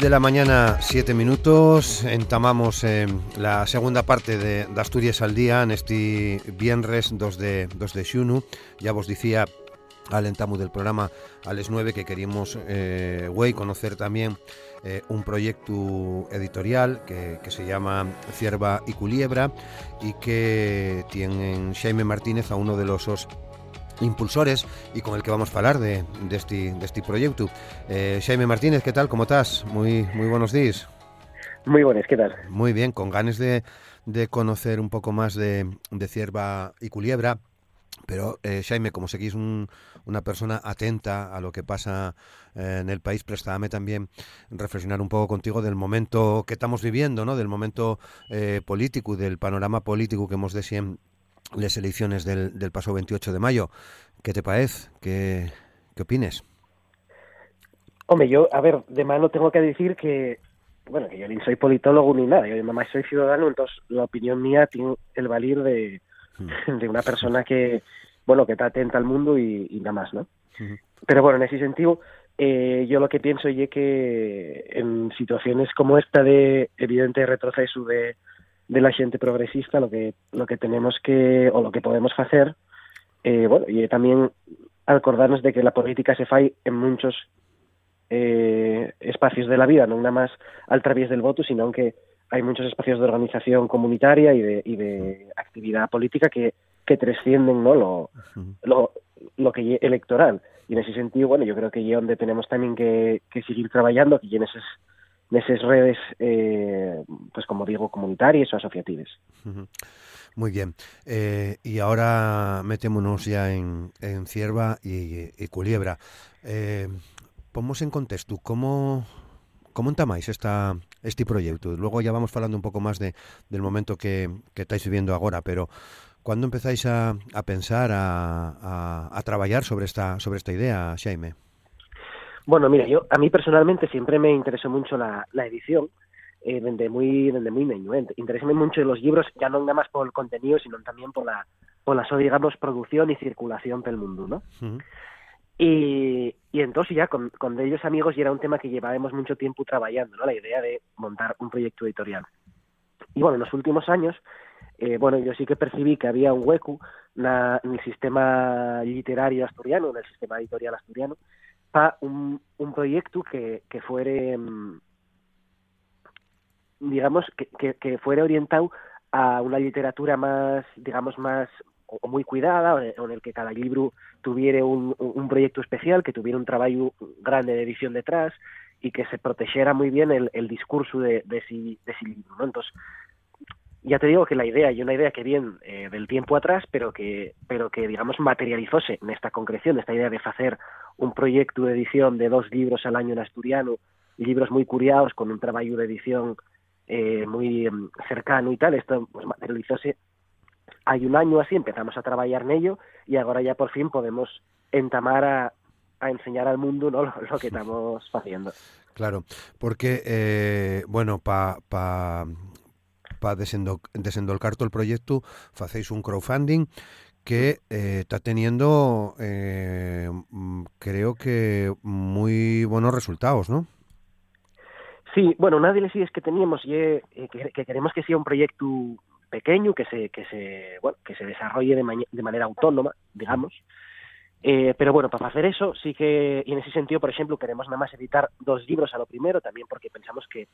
De la mañana, 7 minutos, entamamos eh, la segunda parte de, Asturias al día en este viernes 2 de, 2 de xunu. Ya vos decía al entamu del programa a las 9 que queríamos eh, conocer también eh, un proyecto editorial que, que, se llama Cierva y Culiebra y que tienen Jaime Martínez a uno de los impulsores y con el que vamos a hablar de, de, este, de este proyecto. Eh, Jaime Martínez, ¿qué tal? ¿Cómo estás? Muy, muy buenos días. Muy buenos, ¿qué tal? Muy bien, con ganas de, de conocer un poco más de, de Cierva y Culiebra. Pero, eh, Jaime, como seguís un, una persona atenta a lo que pasa eh, en el país, préstame también reflexionar un poco contigo del momento que estamos viviendo, ¿no? del momento eh, político, del panorama político que hemos de siempre las elecciones del, del pasado 28 de mayo. ¿Qué te parece? ¿Qué, qué opines? Hombre, yo, a ver, de mano tengo que decir que, bueno, que yo ni soy politólogo ni nada, yo nada más soy ciudadano, entonces la opinión mía tiene el valir de, hmm. de una persona que, bueno, que está atenta al mundo y, nada más, ¿no? Hmm. Pero bueno, en ese sentido, eh, yo lo que pienso es que en situaciones como esta de evidente retroceso de, de la gente progresista lo que lo que tenemos que o lo que podemos hacer eh, bueno y también acordarnos de que la política se fai en muchos eh, espacios de la vida no nada más al través del voto sino que hay muchos espacios de organización comunitaria y de, y de actividad política que, que trascienden no lo, lo, lo que electoral. Y en ese sentido bueno yo creo que es donde tenemos también que, que seguir trabajando y en esas de esas redes, eh, pues como digo, comunitarias o asociativas. Muy bien. Eh, y ahora metémonos ya en, en Cierva y, y Culiebra. Eh, en contexto, ¿cómo, cómo entamáis esta, este proyecto? Luego ya vamos hablando un poco más de, del momento que, que estáis viviendo ahora, pero ¿cuándo empezáis a, a pensar, a, a, a trabajar sobre esta, sobre esta idea, Jaime? Bueno, mira, yo a mí personalmente siempre me interesó mucho la, la edición, eh, desde muy desde muy niño. Eh. Interesé mucho los libros, ya no nada más por el contenido, sino también por la, por la, digamos, producción y circulación del mundo, ¿no? Y, y entonces ya con, con ellos amigos ya era un tema que llevábamos mucho tiempo trabajando, ¿no? La idea de montar un proyecto editorial. Y bueno, en los últimos años, eh, bueno, yo sí que percibí que había un hueco en el sistema literario asturiano, en el sistema editorial asturiano, un, proyecto que, que fuere, mm, digamos, que, que, fuera orientado a una literatura más, digamos, más o muy cuidada, en el que cada libro tuviera un, un proyecto especial, que tuviera un trabajo grande de edición detrás y que se protegiera muy bien el, el discurso de, de, ese, de ese libro. Entonces, ya te digo que la idea y una idea que viene eh, del tiempo atrás, pero que, pero que digamos materializóse en esta concreción, esta idea de hacer un proyecto de edición de dos libros al año en asturiano, libros muy curiados, con un trabajo de edición eh, muy mm, cercano y tal, esto pues materializóse hay un año así, empezamos a trabajar en ello y ahora ya por fin podemos entamar a, a enseñar al mundo ¿no? lo, que estamos haciendo. Claro, porque, eh, bueno, para pa para desendolcar todo el proyecto, hacéis un crowdfunding que eh, está teniendo, eh, mm, creo que, muy buenos resultados, ¿no? Sí, bueno, de las ideas que teníamos y eh, que, queremos que sea un proyecto pequeño, que se, que se, bueno, que se desarrolle de, de manera autónoma, digamos. pero bueno, para hacer eso, sí que, y en ese sentido, por ejemplo, queremos nada más editar dos libros a lo primero, también porque pensamos que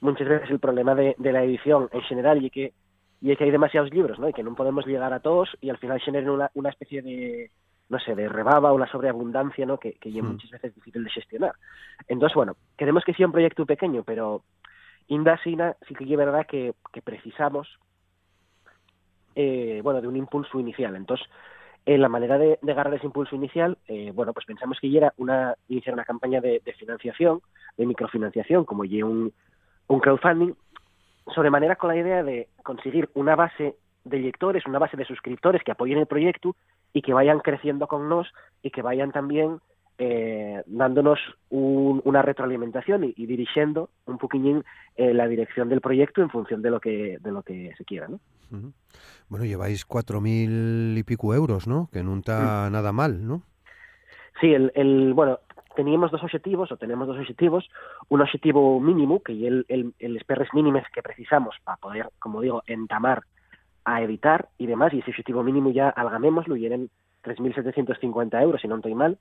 muchas veces el problema de, de la edición en general y que y es que hay demasiados libros, ¿no? Y que no podemos llegar a todos y al final generen una, una especie de, no sé, de rebaba una sobreabundancia, ¿no? Que, que es hmm. muchas veces difícil de gestionar. Entonces, bueno, queremos que sea un proyecto pequeño, pero Indasina sí que es verdad que, que precisamos eh, bueno, de un impulso inicial. Entonces, en la manera de, agarrar ese impulso inicial, eh, bueno, pues pensamos que ya era una, iniciar una campaña de, financiación, de microfinanciación, como ya un, un crowdfunding, sobremanera con la idea de conseguir una base de lectores, una base de suscriptores que apoyen el proyecto y que vayan creciendo con nos y que vayan también eh, dándonos una retroalimentación y, dirigiendo un poquillín eh, la dirección del proyecto en función de lo que de lo que se quiera, ¿no? Bueno, lleváis cuatro mil y pico euros, ¿no? Que no está mm. nada mal, ¿no? Sí, el, el, bueno, teníamos dos objetivos, o tenemos dos objetivos, un objetivo mínimo, que es el, el, el perres mínimos que precisamos para poder, como digo, entamar a editar y demás, y ese objetivo mínimo ya algamémoslo y eran 3.750 euros, si no estoy mal.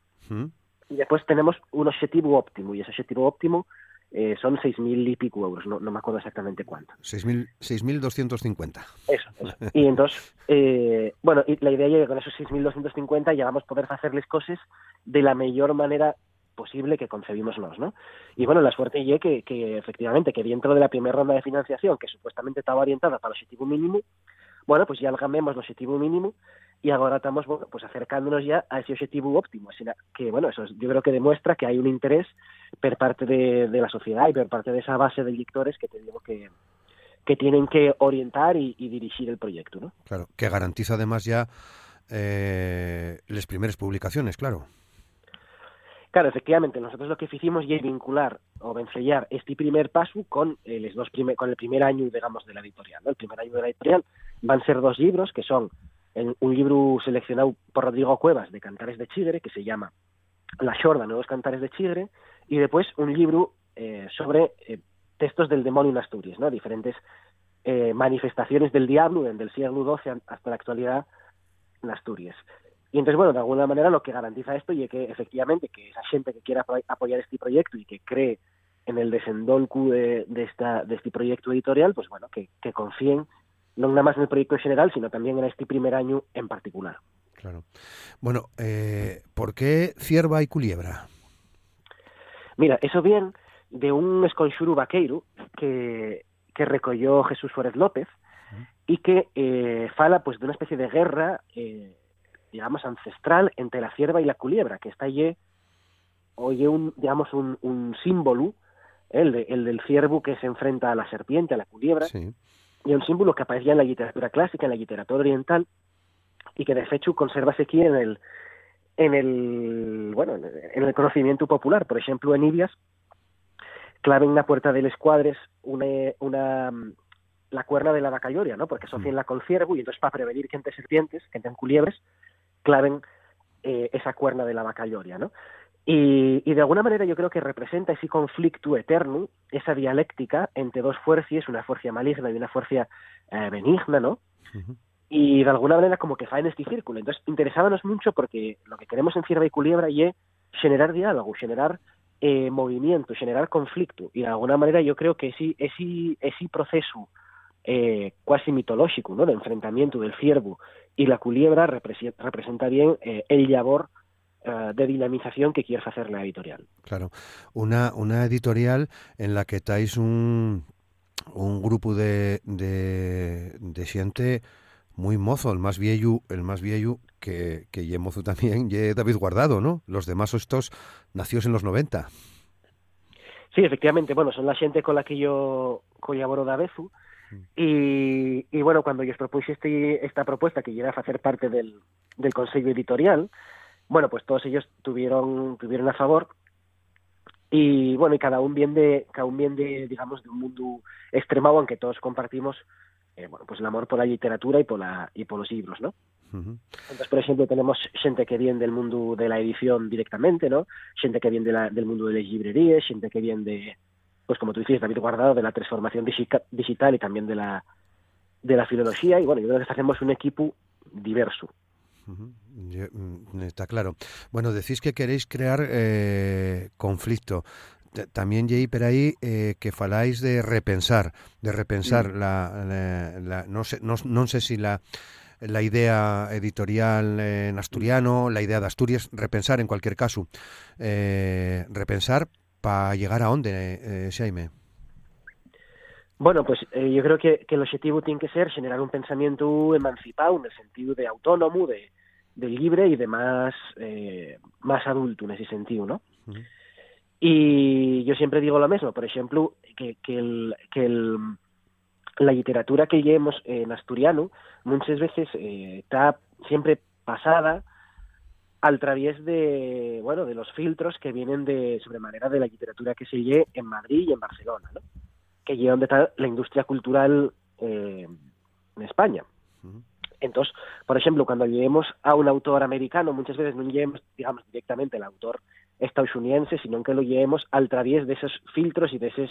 Y después tenemos un objetivo óptimo, y ese objetivo óptimo eh, son 6.000 y pico euros, no, no me acuerdo exactamente cuánto. 6.250. Eso, eso. Y entonces, eh, bueno, y la idea es que con esos 6.250 ya vamos a poder hacerles cosas de la mejor manera posible que concebimos nos, ¿no? Y bueno, la suerte es que, que efectivamente, que dentro de la primera ronda de financiación, que supuestamente estaba orientada para el objetivo mínimo, bueno, pues ya algamemos el objetivo mínimo y ahora estamos bueno, pues acercándonos ya a ese objetivo óptimo. que, bueno, eso yo creo que demuestra que hay un interés por parte de, la sociedad y por parte de esa base de lectores que te digo que, que tienen que orientar y, dirigir el proyecto, ¿no? Claro, que garantiza además ya eh, las primeras publicaciones, claro. Claro, efectivamente, nosotros lo que hicimos es vincular o vencellar este primer paso con, eh, dos con el primer año, digamos, de la editorial. ¿no? El primer año de la editorial van a ser dos libros que son un libro seleccionado por Rodrigo Cuevas de Cantares de Chigre, que se llama La Shorda, Nuevos Cantares de Chigre, y después un libro eh, sobre eh, textos del demonio en Asturias, diferentes eh, manifestaciones del diablo desde el siglo XII hasta la actualidad en Asturias. Y entonces, bueno, de alguna manera lo que garantiza esto y es que efectivamente que esa gente que quiera apoyar este proyecto y que cree en el desendolcu de, de, esta, de este proyecto editorial, pues bueno, que, que confíen no nada más en el proyecto en general, sino también en este primer año en particular. Claro. Bueno, eh, ¿por qué cierva y culebra? Mira, eso bien de un esconxuru vaqueiro que, que recogió Jesús Suárez López y que eh, fala pues de una especie de guerra, eh, digamos, ancestral entre la cierva y la culebra, que está allí, oye, un, digamos, un, un símbolo, el, el del ciervo que se enfrenta a la serpiente, a la culebra, sí y un símbolo que aparecía en la literatura clásica, en la literatura oriental, y que de hecho conservase aquí en el, en el, bueno, en el conocimiento popular. Por ejemplo, en Ibias, claven la puerta del escuadres una, una la cuerna de la vaca ¿no? Porque asocian la con ciervo y entonces para prevenir que entre serpientes, que entre culiebres, claven eh, esa cuerna de la vaca ¿no? Y, y, de alguna manera yo creo que representa ese conflicto eterno, esa dialéctica entre dos fuerzas, una fuerza maligna y una fuerza eh, benigna, ¿no? Y de alguna manera como que fa en este círculo. Entonces, interesábamos mucho porque lo que queremos en Cierva y Culebra es generar diálogo, generar eh, movimiento, generar conflicto. Y de alguna manera yo creo que ese, ese, ese proceso eh, cuasi mitológico, ¿no? De enfrentamiento del ciervo y la culebra representa, representa bien eh, el labor eh, de dinamización que quieres hacer la editorial. Claro, una, una editorial en la que estáis un, un grupo de, de, de gente muy mozo, el más viejo, el más viejo que, que ye mozo también, ye David Guardado, ¿no? Los demás estos nacidos en los 90. Sí, efectivamente, bueno, son la gente con la que yo colaboro de Abezu, y, y, bueno, cuando yo os propuse este, esta propuesta que llega a hacer parte del, del consejo editorial, bueno, pues todos ellos tuvieron, tuvieron a favor y bueno, y cada uno bien de, cada un bien de, digamos, de un mundo extremado, aunque todos compartimos, eh, bueno, pues el amor por la literatura y por la, y por los libros, ¿no? Entonces, por ejemplo, tenemos gente que viene del mundo de la edición directamente, ¿no? Gente que viene de la, del mundo de las librerías, gente que viene de, pues como tú dices, David Guardado, de la transformación digital y también de la, de la filología, y bueno, yo creo que hacemos un equipo diverso. Mm, está claro. Bueno, decís que queréis crear eh, conflicto. También, Jay, por ahí eh, que faláis de repensar, de repensar la, no, sé, no, sé si la, la idea editorial en asturiano, la idea de Asturias, repensar en cualquier caso. Eh, repensar para llegar a dónde, Jaime. Bueno, pues eh, yo creo que, que el objetivo tiene que ser generar un pensamiento emancipado en el sentido de autónomo, de, de libre y de más, eh, más adulto en ese sentido, ¿no? Y yo siempre digo lo mismo, por ejemplo, que, que, el, que el, la literatura que llevemos en asturiano muchas veces eh, está siempre pasada al través de bueno de los filtros que vienen de sobremanera de la literatura que se lee en Madrid y en Barcelona, ¿no? que lleva donde está la industria cultural eh, en España. Entonces, por ejemplo, cuando lleguemos a un autor americano, muchas veces no llevemos, digamos, directamente el autor estadounidense, sino que lo llevemos al través de esos filtros y de esas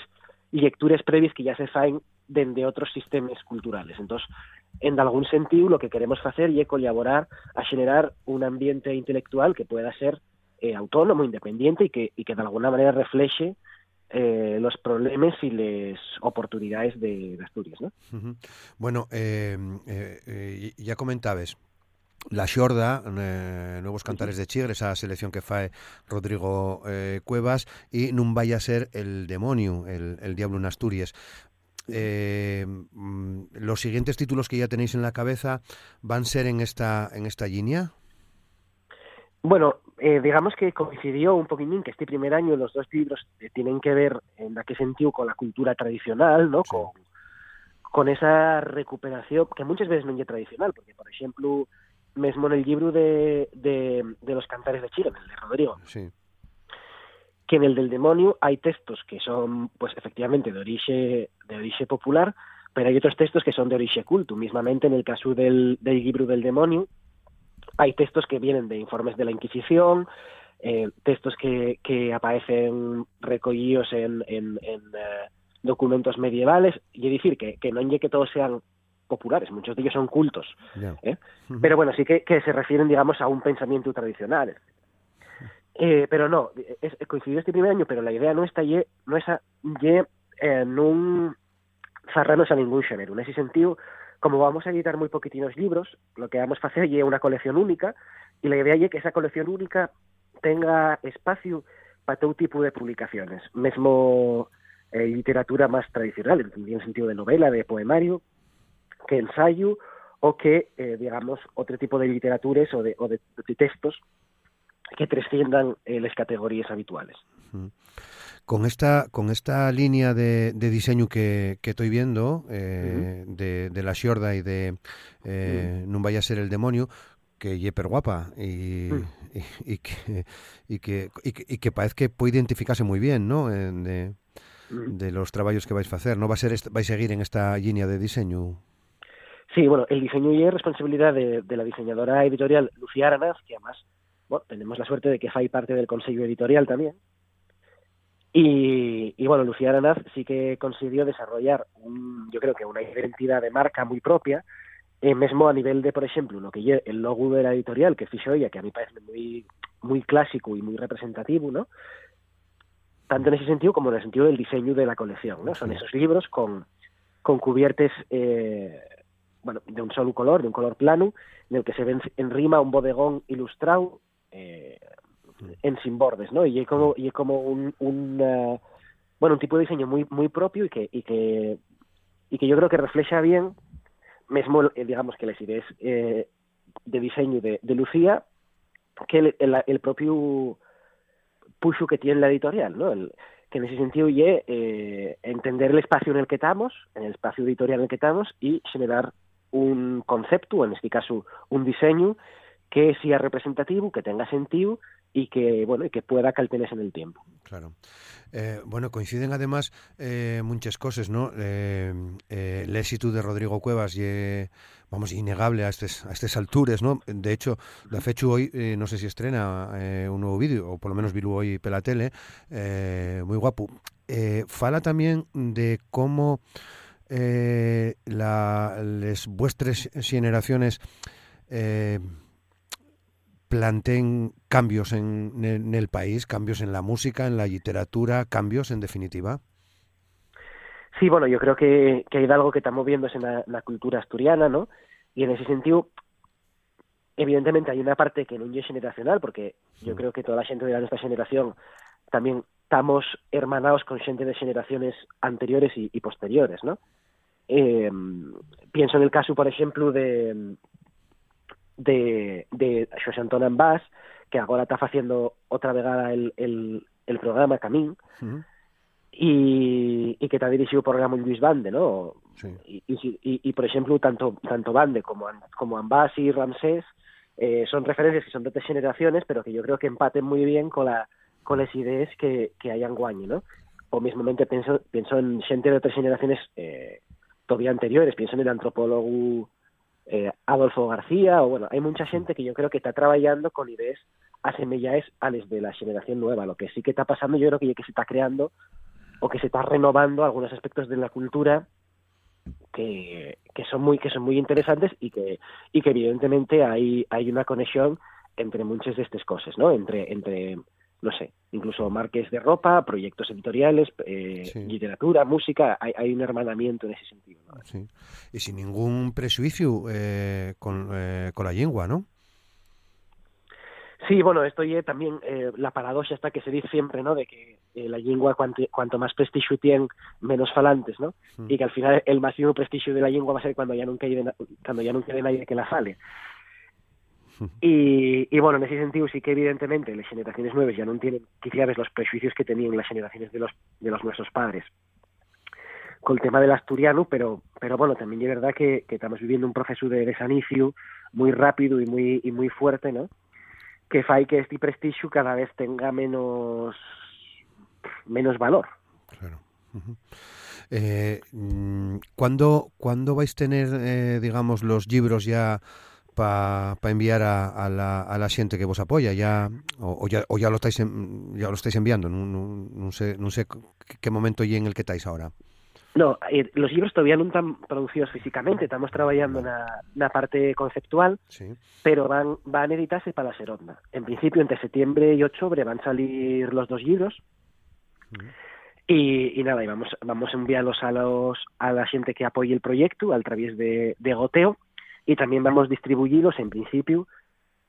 lecturas previas que ya se faen de otros sistemas culturales. Entonces, en algún sentido, lo que queremos hacer es colaborar a generar un ambiente intelectual que pueda ser eh, autónomo, independiente y que, y que de alguna manera refleje eh, los problemas y las oportunidades de, de Asturias. ¿no? Bueno, eh, eh, ya comentabas la Xorda, eh, Nuevos Cantares de Chigre, esa selección que fae Rodrigo eh, Cuevas, y nun vaya a ser el demonio, el, el diablo en Asturias. Eh, mm, los siguientes títulos que ya tenéis en la cabeza van a ser en esta en esta línea. Bueno, eh, digamos que coincidió un poquitín que este primer año los dos libros tienen que ver en qué sentido con la cultura tradicional, ¿no? Sí. Con, con esa recuperación que muchas veces no es tradicional, porque por ejemplo mesmo en el libro de, de, de los cantares de Chile, el de Rodrigo, sí. Que en el del demonio hay textos que son, pues efectivamente, de origen, de origen popular, pero hay otros textos que son de origen culto. Mismamente en el caso del, del libro del demonio, hay textos que vienen de informes de la Inquisición, eh, textos que, que aparecen recogidos en, en, en uh, documentos medievales, y es decir, que, que no es que todos sean populares, muchos de ellos son cultos. Yeah. ¿eh? Pero bueno, sí que, que, se refieren, digamos, a un pensamiento tradicional. Eh, pero no, es, coincidió este primer año, pero la idea no está y no es a, y, eh, cerrarnos a ningún género. En ese sentido, como vamos a editar muy poquitinos libros, lo que vamos a hacer es una colección única, y la idea es que esa colección única tenga espacio para todo tipo de publicaciones, mesmo eh, literatura más tradicional, en el sentido de novela, de poemario, que ensayo o que, eh, digamos, otro tipo de literaturas o de, o de textos que trasciendan eh, las categorías habituales. Con esta, con esta línea de, de diseño que, que, estoy viendo, eh, uh -huh. de, de, la Shorda y de eh, uh -huh. No vaya a ser el demonio, que es guapa y, uh -huh. y, y, que, y, que, y, que, y que parece que puede identificarse muy bien, ¿no? De, de los trabajos que vais a hacer, ¿no? Va a ser, vais a seguir en esta línea de diseño. Sí, bueno, el diseño y es responsabilidad de, de, la diseñadora editorial Lucía Aranaz, que además bueno, tenemos la suerte de que fai parte del consejo editorial también. Y, y, bueno, Lucía Aranaz sí que consiguió desarrollar, un, yo creo que una identidad de marca muy propia, eh, mismo a nivel de, por ejemplo, lo que es el logo de la editorial que fichó ella, que a mí parece muy, muy clásico y muy representativo, ¿no? Tanto en ese sentido como en el sentido del diseño de la colección, ¿no? Son esos libros con, con cubiertes eh, bueno, de un solo color, de un color plano, en el que se ven en rima un bodegón ilustrado eh, en sin bordes, ¿no? Y es como, y es como un, un bueno, un tipo de diseño muy muy propio y que y que y que yo creo que refleja bien mismo eh, digamos que las ideas eh, de diseño de, Lucía que el, propio push que tiene la editorial, ¿no? El, que en ese sentido y eh, entender el espacio en el que estamos, en el espacio editorial en el que estamos y generar un concepto, en este caso un diseño que sea representativo, que tenga sentido y que bueno y que pueda caltenes en el tiempo. Claro. Eh, bueno, coinciden además eh, muchas cosas, ¿no? Eh, eh el éxito de Rodrigo Cuevas y vamos innegable a estas a estas alturas, ¿no? De hecho, la fecha hoy no sé si estrena un nuevo vídeo o por lo menos vi hoy pela tele, muy guapo. fala también de cómo la, las vuestras generaciones planteen cambios en, en, el país, cambios en la música, en la literatura, cambios en definitiva? Sí, bueno, yo creo que, que hay algo que está moviéndose en la, la, cultura asturiana, ¿no? Y en ese sentido, evidentemente hay una parte que no es generacional, porque yo creo que toda la gente de nuestra generación también estamos hermanados con xente de xeraciones anteriores y, y posteriores, ¿no? Eh, pienso en el caso, por exemplo, de de, de Xosé Antón Ambás, que agora está facendo outra vegada el, el, el programa Camín, uh -huh. e, e que está dirixido por Ramón Luis Bande, ¿no? Sí. E, e, e, por exemplo, tanto, tanto Bande como, como Ambás y Ramsés eh, son referencias que son de tres generaciones, pero que yo creo que empaten muy bien con, la, con las ideas que, que hay en Guañi, ¿no? O mismamente pienso, pienso en gente de otras generaciones eh, todavía anteriores, pienso en el antropólogo eh, Adolfo García, o bueno, hay mucha gente que yo creo que está trabajando con ideas asemelladas a las de la generación nueva. Lo que sí que está pasando, yo creo que, que se está creando o que se está renovando algunos aspectos de la cultura que, que son muy que son muy interesantes y que y que evidentemente hay hay una conexión entre muchas de estas cosas, ¿no? Entre entre no sé, incluso marques de ropa, proyectos editoriales, eh, sí. literatura, música, hay, hay, un hermanamiento en ese sentido. ¿no? Sí. Y sin ningún prejuicio eh, con, eh, con la lengua, ¿no? Sí, bueno, esto ya también eh, la paradoja está que se dice siempre, ¿no? De que eh, la lengua cuanto, cuanto más prestigio tiene, menos falantes, ¿no? Y que al final el máximo prestigio de la lengua va a ser cuando ya nunca quede, cuando ya nunca quede nadie que la fale. Y, bueno, en ese sentido sí que evidentemente las generaciones nuevas ya no tienen quizás los prejuicios que tenían las generaciones de los de los nuestros padres con el tema del asturiano, pero pero bueno, también es verdad que, estamos viviendo un proceso de desanicio muy rápido y muy y muy fuerte, ¿no? Que fai que este prestigio cada vez tenga menos menos valor. Claro. Eh, ¿cuándo, ¿Cuándo vais a tener, eh, digamos, los libros ya para pa enviar a, a, la, a la xente que vos apoya ya o, o ya o ya lo estáis en, ya lo estáis enviando non, non, non sé non sé que momento y en el que estáis ahora No, eh, los libros todavía no están producidos físicamente, estamos trabajando en la parte conceptual, sí. pero van, van a editarse para la Seronda. En principio, entre septiembre y octubre van a salir los dos libros. Mm. Y, y, nada, y vamos, vamos a enviarlos a los a la gente que apoye el proyecto a través de, de Goteo y también vamos a distribuirlos en principio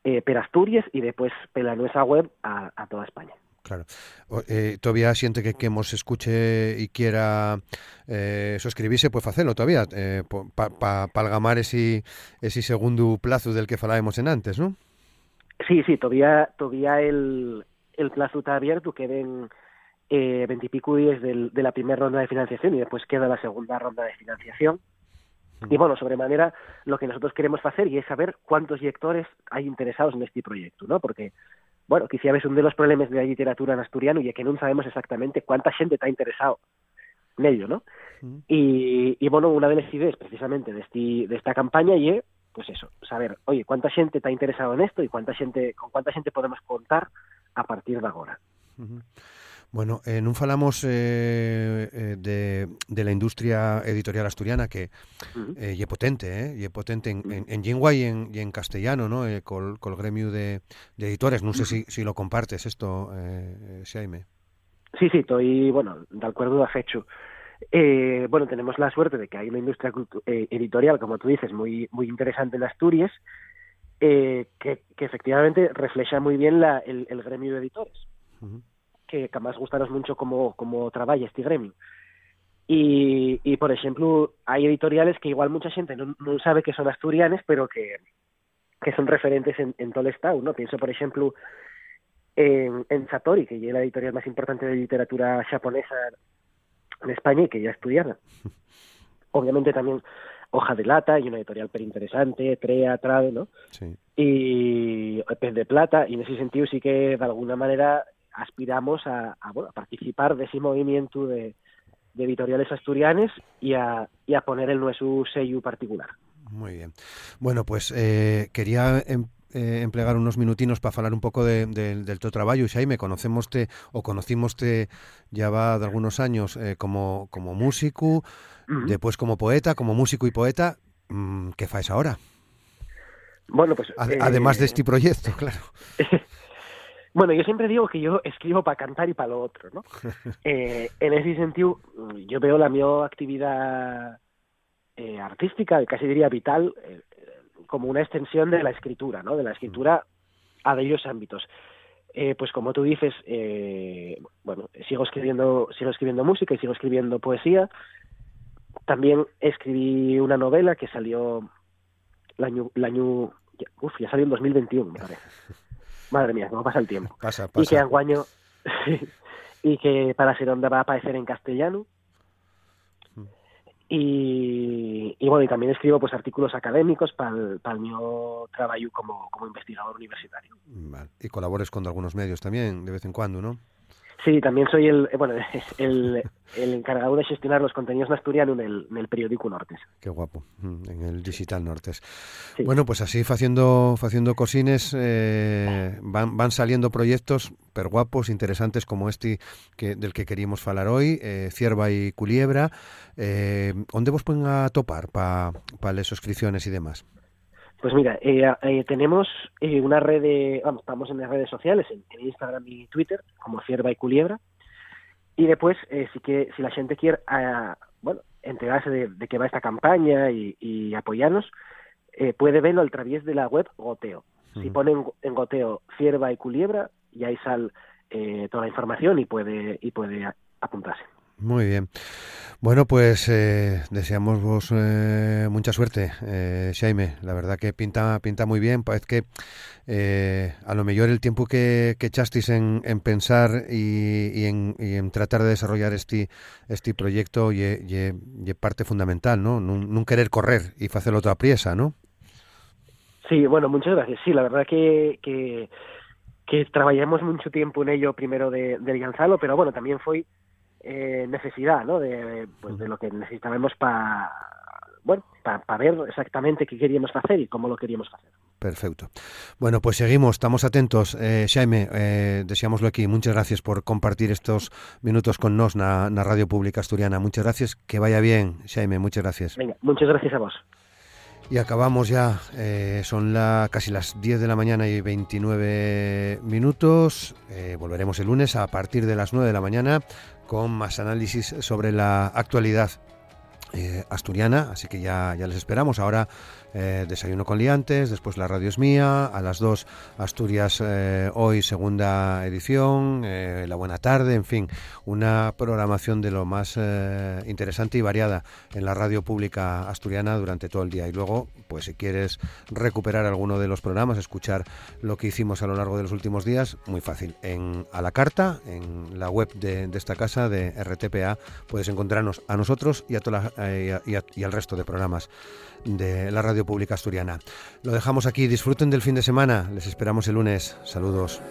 eh, per Asturias y después per la nuestra web a, a toda España. Claro. Eh, todavía siente que que nos escuche y quiera eh, suscribirse, puede hacerlo todavía, eh, para pa, palgamar ese, ese segundo plazo del que falábamos en antes, ¿no? Sí, sí, todavía, todavía el, el plazo está abierto, queden eh, 20 y pico días del, de la primera ronda de financiación y después queda la segunda ronda de financiación. Y bueno, sobremanera, lo que nosotros queremos hacer y es saber cuántos lectores hay interesados en este proyecto, ¿no? Porque, bueno, quizá es un de los problemas de la literatura en asturiano y es que no sabemos exactamente cuánta gente está interesado en ello, ¿no? Mm. Y, y, bueno, una de las ideas precisamente de, este, de esta campaña y es, pues eso, saber, oye, cuánta gente está interesado en esto y cuánta gente, con cuánta gente podemos contar a partir de ahora. Bueno, eh, non falamos eh, eh, de, de la industria editorial asturiana que uh -huh. eh, é potente, eh, é potente en, en, en lingua e en, en castellano, ¿no? Eh, col, col gremio de, de editores. Non sé uh -huh. si, si lo compartes esto, eh, Xaime. Sí, sí, estoy, bueno, de acuerdo a fecho. Eh, bueno, tenemos la suerte de que hay una industria eh, editorial, como tú dices, muy, muy interesante en Asturias, eh, que, que efectivamente refleja muy bien la, el, el gremio de editores. Que, que gustaros mucho como, como trabaja este gremio. Y, y, por ejemplo, hay editoriales que igual mucha gente no, no sabe que son asturianes, pero que, que son referentes en, en todo el estado, ¿no? Pienso, por ejemplo, en, en Satori, que es la editorial más importante de literatura japonesa en España y que ya estudiada. Obviamente también Hoja de Lata y una editorial per interesante, Trea, Trade, ¿no? Sí. Y Pez de Plata, y en ese sentido sí que de alguna manera aspiramos a, a, bueno, a participar de ese movimiento de, de editoriales asturianes y a, y a poner el nuestro sello particular. Muy bien. Bueno, pues eh, quería em, eh, emplear unos minutinos para hablar un pouco de, de, del teu traballo, Xaime, conocémoste o conocímoste ya va de algunos años eh, como, como músico, uh -huh. después como poeta, como músico y poeta, mmm, ¿qué faes ahora? Bueno, pues... Ad, eh, además de este proyecto, claro. Bueno, yo siempre digo que yo escribo para cantar y para lo otro, ¿no? eh, en ese sentido, yo veo la mi actividad eh, artística, casi diría vital, eh, como una extensión de la escritura, ¿no? De la escritura a ellos ámbitos. eh, pues como tú dices, eh, bueno, sigo escribiendo, sigo escribiendo música y sigo escribiendo poesía. También escribí una novela que salió el año, el año uf, ya salió en 2021, me parece. Madre mía, cómo pasa el tiempo. Pasa, pasa. Y que año y que para ser onda va a aparecer en castellano. Mm. Y, y, bueno, y también escribo pues artículos académicos para el, para el mío trabajo como, como investigador universitario. Vale. Y colabores con algunos medios también, de vez en cuando, ¿no? Sí, también soy el, bueno, el, el encargado de gestionar los contenidos en asturiano en el, en el periódico Nortes. Qué guapo, mm, en el Digital Nortes. Bueno, pues así haciendo, haciendo cosines eh, van, van saliendo proyectos per guapos, interesantes como este que, del que queríamos hablar hoy, eh, Cierva y Culiebra. Eh, ¿Dónde vos pueden a topar para pa las suscripciones y demás? Pues mira, eh, eh, tenemos eh, una red de, vamos, estamos en las redes sociales, en, en Instagram y Twitter, como Cierva y Culiebra, y después, eh, si, que, si la gente quiere, uh, bueno, enterarse de, de qué va esta campaña y, y apoyarnos, eh, puede verlo a través de la web Goteo. Uh -huh. Si ponen en Goteo Cierva y Culiebra, y ahí sale toda la información y puede, y puede apuntarse. Muy bien. Bueno, pues eh, deseamos vos eh, mucha suerte, eh, Jaime. La verdad que pinta pinta muy bien. Parece que eh, a lo mejor el tiempo que, que echasteis en, en pensar y, en, y, en, tratar de desarrollar este este proyecto y, parte fundamental, ¿no? No querer correr y hacerlo toda priesa, ¿no? Sí, bueno, muchas gracias. Sí, la verdad que, que, que trabajamos mucho tiempo en ello primero de, de lanzarlo, pero bueno, también fue eh, necesidad ¿no? de, pues, de lo que necesitábamos para bueno, para pa ver exactamente qué queríamos hacer y cómo lo queríamos hacer. Perfecto. Bueno, pues seguimos, estamos atentos. Eh, Xaime, eh, deseámoslo aquí. Muchas gracias por compartir estos minutos con nos na, na Radio Pública Asturiana. Muchas gracias, que vaya bien, Xaime, muchas gracias. Venga, muchas gracias a vos. Y acabamos ya, eh, son la, casi las 10 de la mañana y 29 minutos. Eh, volveremos el lunes a partir de las 9 de la mañana con más análisis sobre la actualidad eh, asturiana, así que ya, ya les esperamos. Ahora eh, desayuno con liantes, después la radio es mía, a las 2 Asturias eh, hoy segunda edición, la buena tarde, en fin, una programación de lo más interesante y variada en la radio pública asturiana durante todo el día. Y luego, pues si quieres recuperar alguno de los programas, escuchar lo que hicimos a lo largo de los últimos días, muy fácil. En a la carta, en la web de, de esta casa de RTPA, puedes encontrarnos a nosotros y a, toda la, y, a, y, a, y al resto de programas de la radio pública asturiana. Lo dejamos aquí, disfruten del fin de semana, les esperamos el lunes. Saludos.